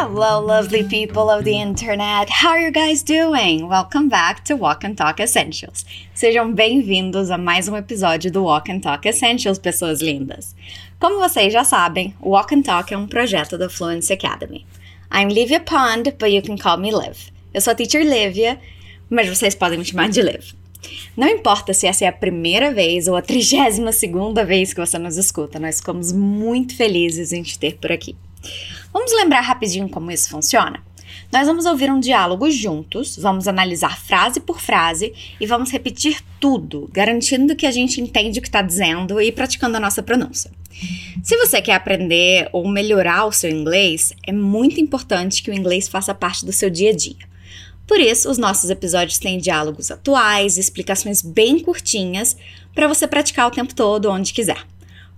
Hello, lovely people of the internet. How are you guys doing? Welcome back to Walk and Talk Essentials. Sejam bem-vindos a mais um episódio do Walk and Talk Essentials, pessoas lindas. Como vocês já sabem, Walk and Talk é um projeto da Fluency Academy. I'm Livia Pond, but you can call me Liv. Eu sou a teacher Livia, mas vocês podem me chamar de Liv. Não importa se essa é a primeira vez ou a trigésima segunda vez que você nos escuta, nós ficamos muito felizes em te ter por aqui. Vamos lembrar rapidinho como isso funciona? Nós vamos ouvir um diálogo juntos, vamos analisar frase por frase e vamos repetir tudo, garantindo que a gente entende o que está dizendo e praticando a nossa pronúncia. Se você quer aprender ou melhorar o seu inglês, é muito importante que o inglês faça parte do seu dia a dia. Por isso, os nossos episódios têm diálogos atuais, explicações bem curtinhas para você praticar o tempo todo, onde quiser.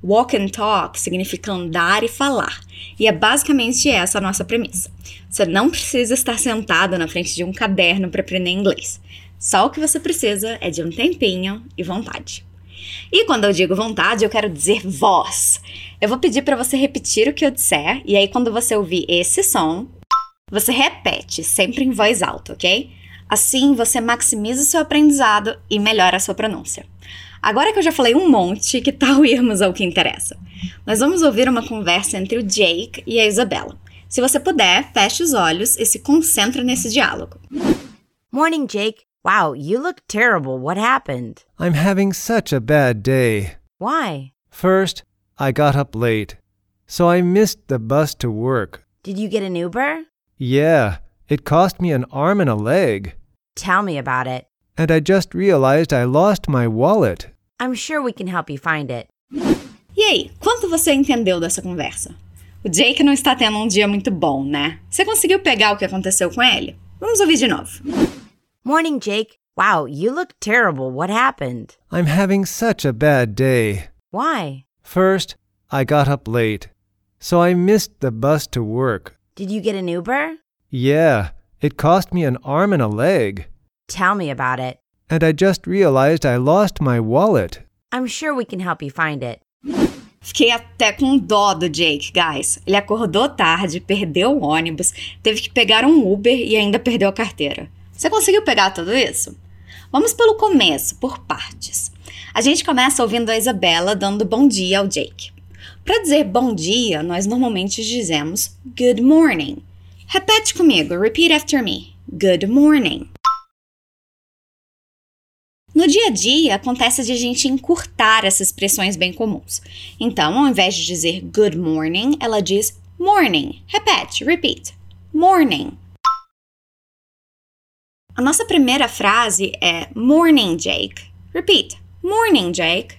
Walk and talk significa andar e falar, e é basicamente essa a nossa premissa. Você não precisa estar sentado na frente de um caderno para aprender inglês. Só o que você precisa é de um tempinho e vontade. E quando eu digo vontade, eu quero dizer voz. Eu vou pedir para você repetir o que eu disser, e aí quando você ouvir esse som, você repete, sempre em voz alta, ok? Assim você maximiza o seu aprendizado e melhora a sua pronúncia. Agora que eu já falei um monte, que tal irmos ao que interessa? Nós vamos ouvir uma conversa entre o Jake e a Isabela. Se você puder, feche os olhos e se concentre nesse diálogo. Morning, Jake. Wow, you look terrible. What happened? I'm having such a bad day. Why? First, I got up late, so I missed the bus to work. Did you get an Uber? Yeah, it cost me an arm and a leg. Tell me about it. And I just realized I lost my wallet. I'm sure we can help you find it. E aí, quanto você entendeu dessa conversa? O Jake não está tendo um dia muito bom, né? Você conseguiu pegar o que aconteceu com ele? Vamos ouvir de novo. Morning, Jake. Wow, you look terrible. What happened? I'm having such a bad day. Why? First, I got up late, so I missed the bus to work. Did you get an Uber? Yeah, it cost me an arm and a leg. Tell me about it. And I just realized I lost my wallet. I'm sure we can help you find it. Fiquei até com dó do Jake, guys. Ele acordou tarde, perdeu o ônibus, teve que pegar um Uber e ainda perdeu a carteira. Você conseguiu pegar tudo isso? Vamos pelo começo, por partes. A gente começa ouvindo a Isabela dando bom dia ao Jake. Para dizer bom dia, nós normalmente dizemos good morning. Repete comigo, repeat after me. Good morning. No dia a dia, acontece de a gente encurtar essas expressões bem comuns. Então, ao invés de dizer good morning, ela diz morning. Repete, repeat. Morning. A nossa primeira frase é morning, Jake. Repeat. Morning, Jake.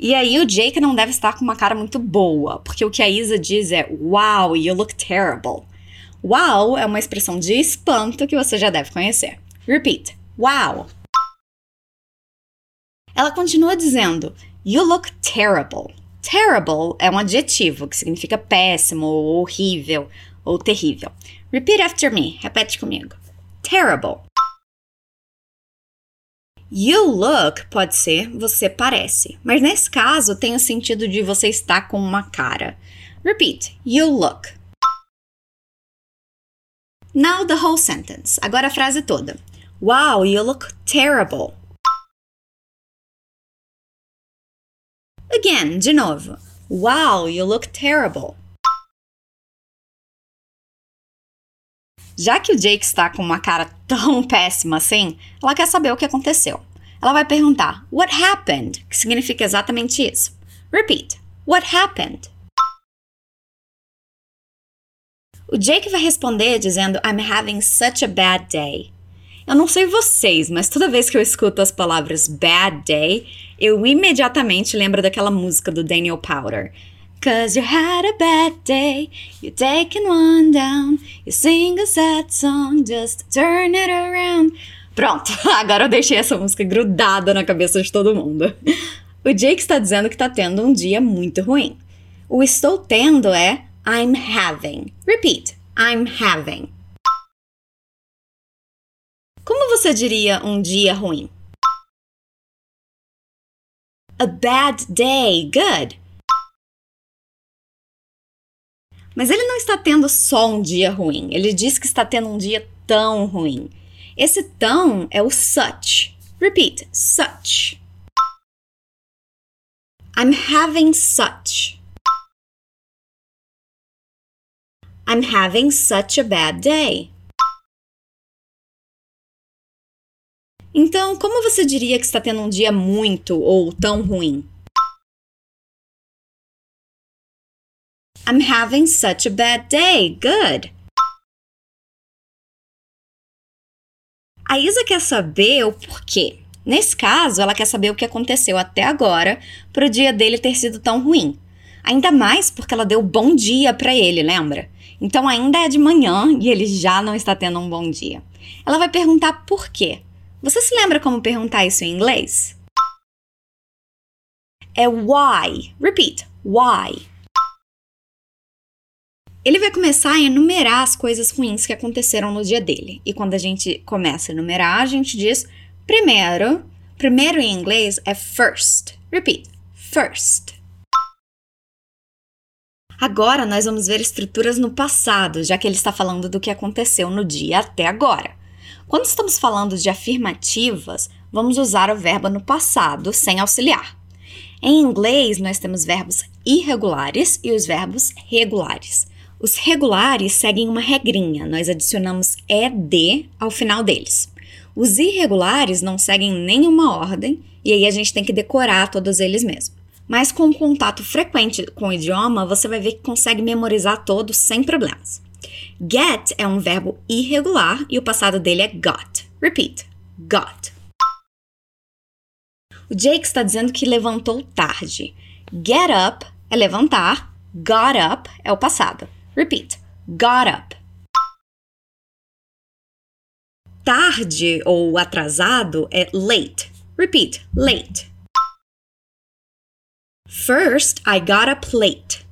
E aí o Jake não deve estar com uma cara muito boa, porque o que a Isa diz é Wow, you look terrible. Wow é uma expressão de espanto que você já deve conhecer. Repeat. Wow. Ela continua dizendo You look terrible. Terrible é um adjetivo que significa péssimo, ou horrível, ou terrível. Repeat after me. Repete comigo. Terrible. You look pode ser você parece, mas nesse caso tem o sentido de você estar com uma cara. Repeat. You look. Now the whole sentence. Agora a frase toda. Wow, you look terrible. Again, de novo. Wow, you look terrible. Já que o Jake está com uma cara tão péssima assim, ela quer saber o que aconteceu. Ela vai perguntar What happened? Que significa exatamente isso. Repeat. What happened? O Jake vai responder dizendo I'm having such a bad day. Eu não sei vocês, mas toda vez que eu escuto as palavras bad day, eu imediatamente lembro daquela música do Daniel Powder. Cause you had a bad day, you're taking one down, you sing a sad song, just turn it around. Pronto, agora eu deixei essa música grudada na cabeça de todo mundo. O Jake está dizendo que está tendo um dia muito ruim. O estou tendo é I'm having. Repeat. I'm having. Você diria um dia ruim? A bad day. Good. Mas ele não está tendo só um dia ruim. Ele diz que está tendo um dia tão ruim. Esse tão é o such. Repeat, such. I'm having such. I'm having such a bad day. Então, como você diria que está tendo um dia muito ou tão ruim? I'm having such a bad day. Good. A Isa quer saber o porquê. Nesse caso, ela quer saber o que aconteceu até agora para o dia dele ter sido tão ruim. Ainda mais porque ela deu bom dia para ele, lembra? Então ainda é de manhã e ele já não está tendo um bom dia. Ela vai perguntar por quê. Você se lembra como perguntar isso em inglês? É why. Repeat. Why. Ele vai começar a enumerar as coisas ruins que aconteceram no dia dele. E quando a gente começa a enumerar, a gente diz primeiro. Primeiro em inglês é first. Repeat. First. Agora nós vamos ver estruturas no passado, já que ele está falando do que aconteceu no dia até agora. Quando estamos falando de afirmativas, vamos usar o verbo no passado sem auxiliar. Em inglês, nós temos verbos irregulares e os verbos regulares. Os regulares seguem uma regrinha, nós adicionamos ed ao final deles. Os irregulares não seguem nenhuma ordem e aí a gente tem que decorar todos eles mesmo. Mas com contato frequente com o idioma, você vai ver que consegue memorizar todos sem problemas. Get é um verbo irregular e o passado dele é got. Repeat: got. O Jake está dizendo que levantou tarde. Get up é levantar, got up é o passado. Repeat. Got up. Tarde ou atrasado é late. Repeat. Late. First, I got up late.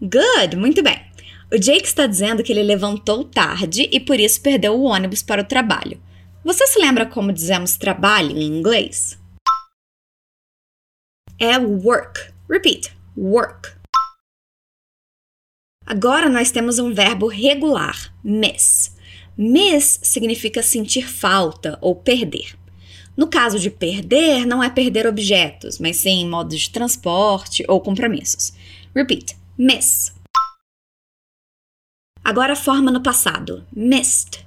Good, muito bem. O Jake está dizendo que ele levantou tarde e por isso perdeu o ônibus para o trabalho. Você se lembra como dizemos trabalho em inglês? É work. Repeat work. Agora nós temos um verbo regular, miss. Miss significa sentir falta ou perder. No caso de perder, não é perder objetos, mas sim modos de transporte ou compromissos. Repeat: miss. Agora a forma no passado: missed.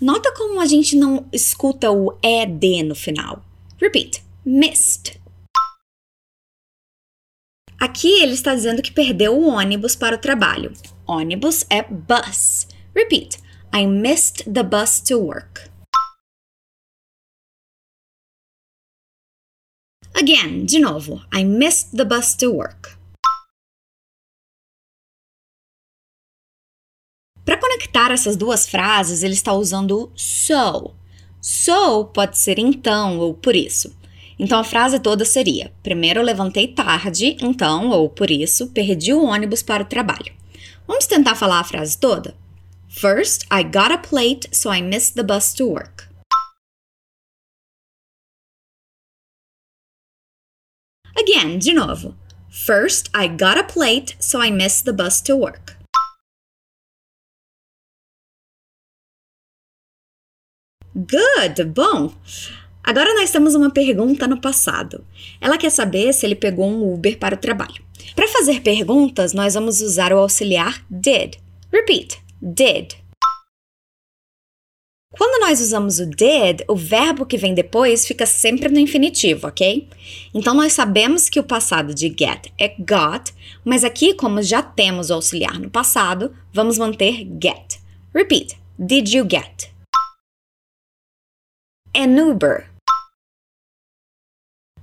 Nota como a gente não escuta o ed no final. Repeat: missed. Aqui ele está dizendo que perdeu o ônibus para o trabalho. Ônibus é bus. Repeat. I missed the bus to work. Again, de novo. I missed the bus to work. Para conectar essas duas frases, ele está usando o so. So pode ser então ou por isso. Então a frase toda seria: primeiro eu levantei tarde, então, ou por isso, perdi o ônibus para o trabalho. Vamos tentar falar a frase toda? First, I got up late, so I missed the bus to work. Again, de novo. First, I got up late, so I missed the bus to work. Good, bom. Agora nós temos uma pergunta no passado. Ela quer saber se ele pegou um Uber para o trabalho. Para fazer perguntas, nós vamos usar o auxiliar did. Repeat: did. Quando nós usamos o did, o verbo que vem depois fica sempre no infinitivo, ok? Então nós sabemos que o passado de get é got, mas aqui, como já temos o auxiliar no passado, vamos manter get. Repeat: Did you get? An Uber.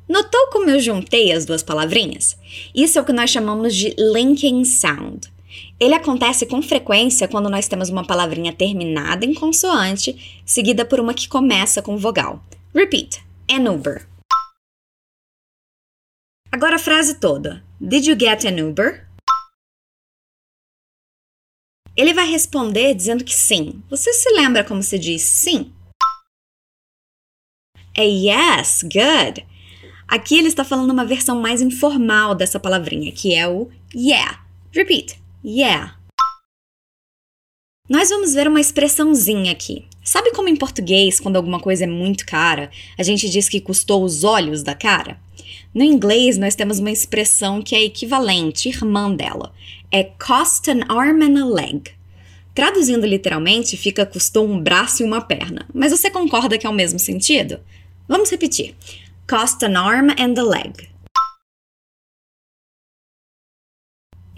Notou como eu juntei as duas palavrinhas? Isso é o que nós chamamos de linking sound. Ele acontece com frequência quando nós temos uma palavrinha terminada em consoante, seguida por uma que começa com vogal. Repeat: an Uber. Agora a frase toda. Did you get an Uber? Ele vai responder dizendo que sim. Você se lembra como se diz sim? É yes, good. Aqui ele está falando uma versão mais informal dessa palavrinha, que é o yeah. Repeat. Yeah. Nós vamos ver uma expressãozinha aqui. Sabe como em português, quando alguma coisa é muito cara, a gente diz que custou os olhos da cara? No inglês, nós temos uma expressão que é equivalente, irmã dela. É cost an arm and a leg. Traduzindo literalmente, fica custou um braço e uma perna. Mas você concorda que é o mesmo sentido? Vamos repetir. Cost an arm and a leg.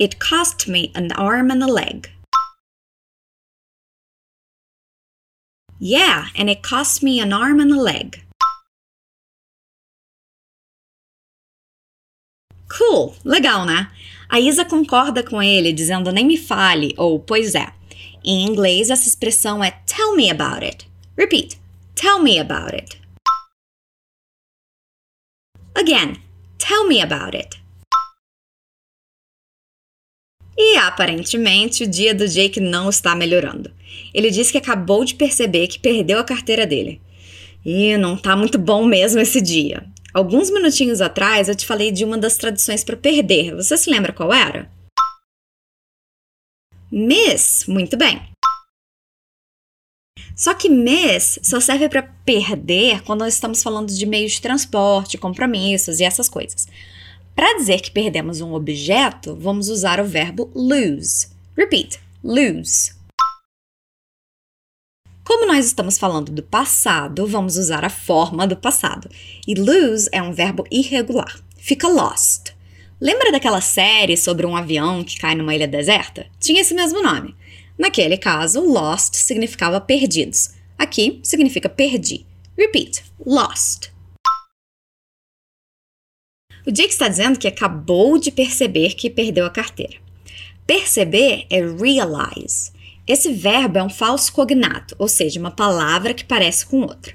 It cost me an arm and a leg. Yeah, and it cost me an arm and a leg. Cool, legal, né? A Isa concorda com ele, dizendo nem me fale ou pois é. Em inglês, essa expressão é tell me about it. Repeat, tell me about it. Again, tell me about it. E aparentemente o dia do Jake não está melhorando. Ele diz que acabou de perceber que perdeu a carteira dele. E não tá muito bom mesmo esse dia. Alguns minutinhos atrás eu te falei de uma das traduções para perder. Você se lembra qual era? Miss, muito bem. Só que miss só serve para perder quando nós estamos falando de meios de transporte, compromissos e essas coisas. Para dizer que perdemos um objeto, vamos usar o verbo lose. Repeat: lose. Como nós estamos falando do passado, vamos usar a forma do passado. E lose é um verbo irregular. Fica lost. Lembra daquela série sobre um avião que cai numa ilha deserta? Tinha esse mesmo nome. Naquele caso, lost significava perdidos. Aqui significa perdi. Repeat: lost. O Jake está dizendo que acabou de perceber que perdeu a carteira. Perceber é realize. Esse verbo é um falso cognato, ou seja, uma palavra que parece com outra.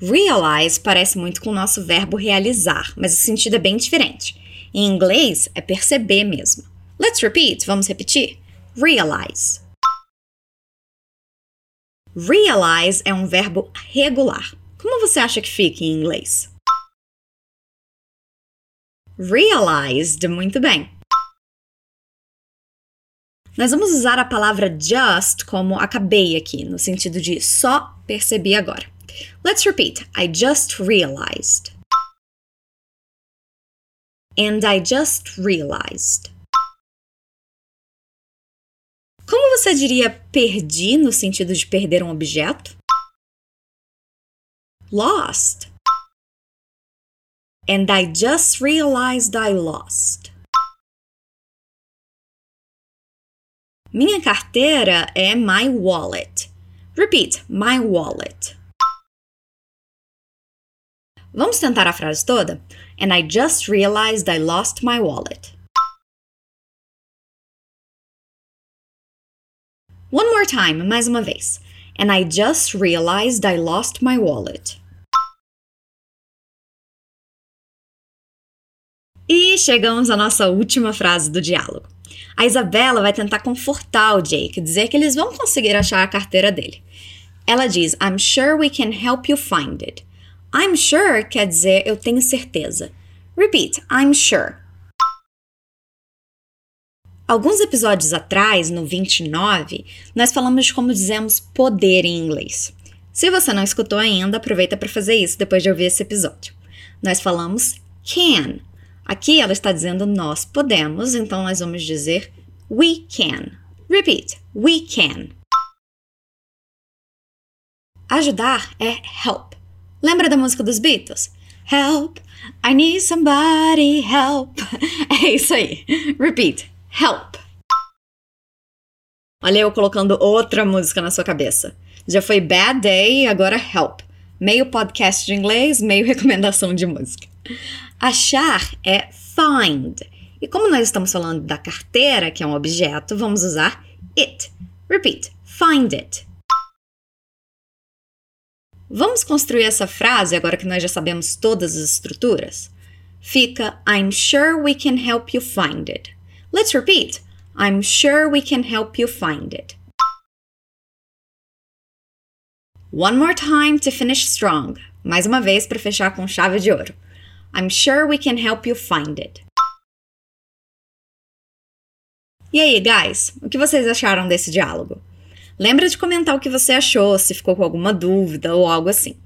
Realize parece muito com o nosso verbo realizar, mas o sentido é bem diferente. Em inglês, é perceber mesmo. Let's repeat, vamos repetir? Realize. Realize é um verbo regular. Como você acha que fica em inglês? Realized, muito bem. Nós vamos usar a palavra just como acabei aqui, no sentido de só percebi agora. Let's repeat. I just realized. And I just realized. Como você diria perdi no sentido de perder um objeto? Lost. And I just realized I lost. Minha carteira é my wallet. Repeat, my wallet. Vamos tentar a frase toda? And I just realized I lost my wallet. One more time, mais uma vez. And I just realized I lost my wallet. E chegamos à nossa última frase do diálogo. A Isabela vai tentar confortar o Jake, dizer que eles vão conseguir achar a carteira dele. Ela diz: I'm sure we can help you find it. I'm sure quer dizer eu tenho certeza. Repeat: I'm sure. Alguns episódios atrás, no 29, nós falamos de como dizemos poder em inglês. Se você não escutou ainda, aproveita para fazer isso depois de ouvir esse episódio. Nós falamos can, Aqui ela está dizendo nós podemos, então nós vamos dizer we can. Repeat: we can. Ajudar é help. Lembra da música dos Beatles? Help, I need somebody help. É isso aí. Repeat: help. Olha eu colocando outra música na sua cabeça. Já foi Bad Day agora Help. Meio podcast de inglês, meio recomendação de música. Achar é find. E como nós estamos falando da carteira, que é um objeto, vamos usar it. Repeat: find it. Vamos construir essa frase agora que nós já sabemos todas as estruturas? Fica I'm sure we can help you find it. Let's repeat. I'm sure we can help you find it. One more time to finish strong. Mais uma vez para fechar com chave de ouro. I'm sure we can help you find it. E aí, guys, o que vocês acharam desse diálogo? Lembra de comentar o que você achou, se ficou com alguma dúvida ou algo assim.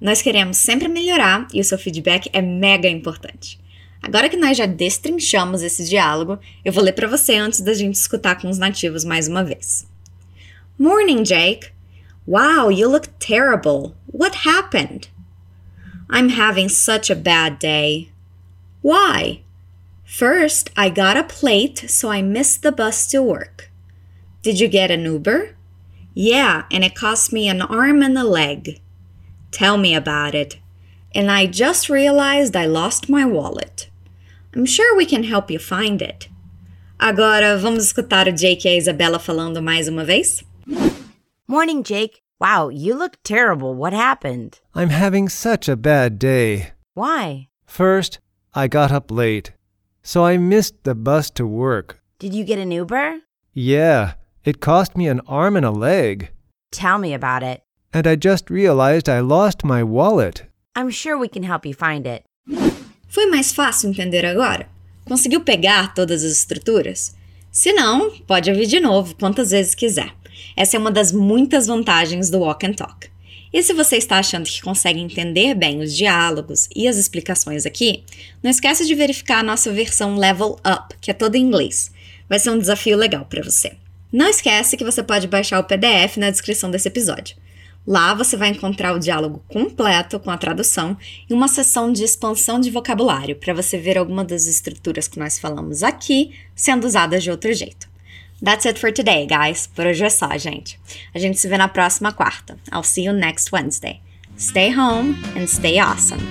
Nós queremos sempre melhorar e o seu feedback é mega importante. Agora que nós já destrinchamos esse diálogo, eu vou ler para você antes da gente escutar com os nativos mais uma vez. Morning, Jake. Wow, you look terrible. What happened? I'm having such a bad day. Why? First, I got up late, so I missed the bus to work. Did you get an Uber? Yeah, and it cost me an arm and a leg. Tell me about it. And I just realized I lost my wallet. I'm sure we can help you find it. Agora vamos escutar o Jake e Isabela falando mais uma vez? Morning, Jake. Wow, you look terrible. What happened? I'm having such a bad day. Why? First, I got up late, so I missed the bus to work. Did you get an Uber? Yeah, it cost me an arm and a leg. Tell me about it. And I just realized I lost my wallet. I'm sure we can help you find it. Foi mais fácil entender agora? Conseguiu pegar todas as estruturas? Se não, pode ouvir de novo quantas vezes quiser. Essa é uma das muitas vantagens do Walk and Talk. E se você está achando que consegue entender bem os diálogos e as explicações aqui, não esqueça de verificar a nossa versão Level Up, que é toda em inglês. Vai ser um desafio legal para você. Não esquece que você pode baixar o PDF na descrição desse episódio. Lá você vai encontrar o diálogo completo com a tradução e uma sessão de expansão de vocabulário para você ver alguma das estruturas que nós falamos aqui sendo usadas de outro jeito. That's it for today, guys. Por hoje é só, gente. A gente se vê na próxima quarta. I'll see you next Wednesday. Stay home and stay awesome.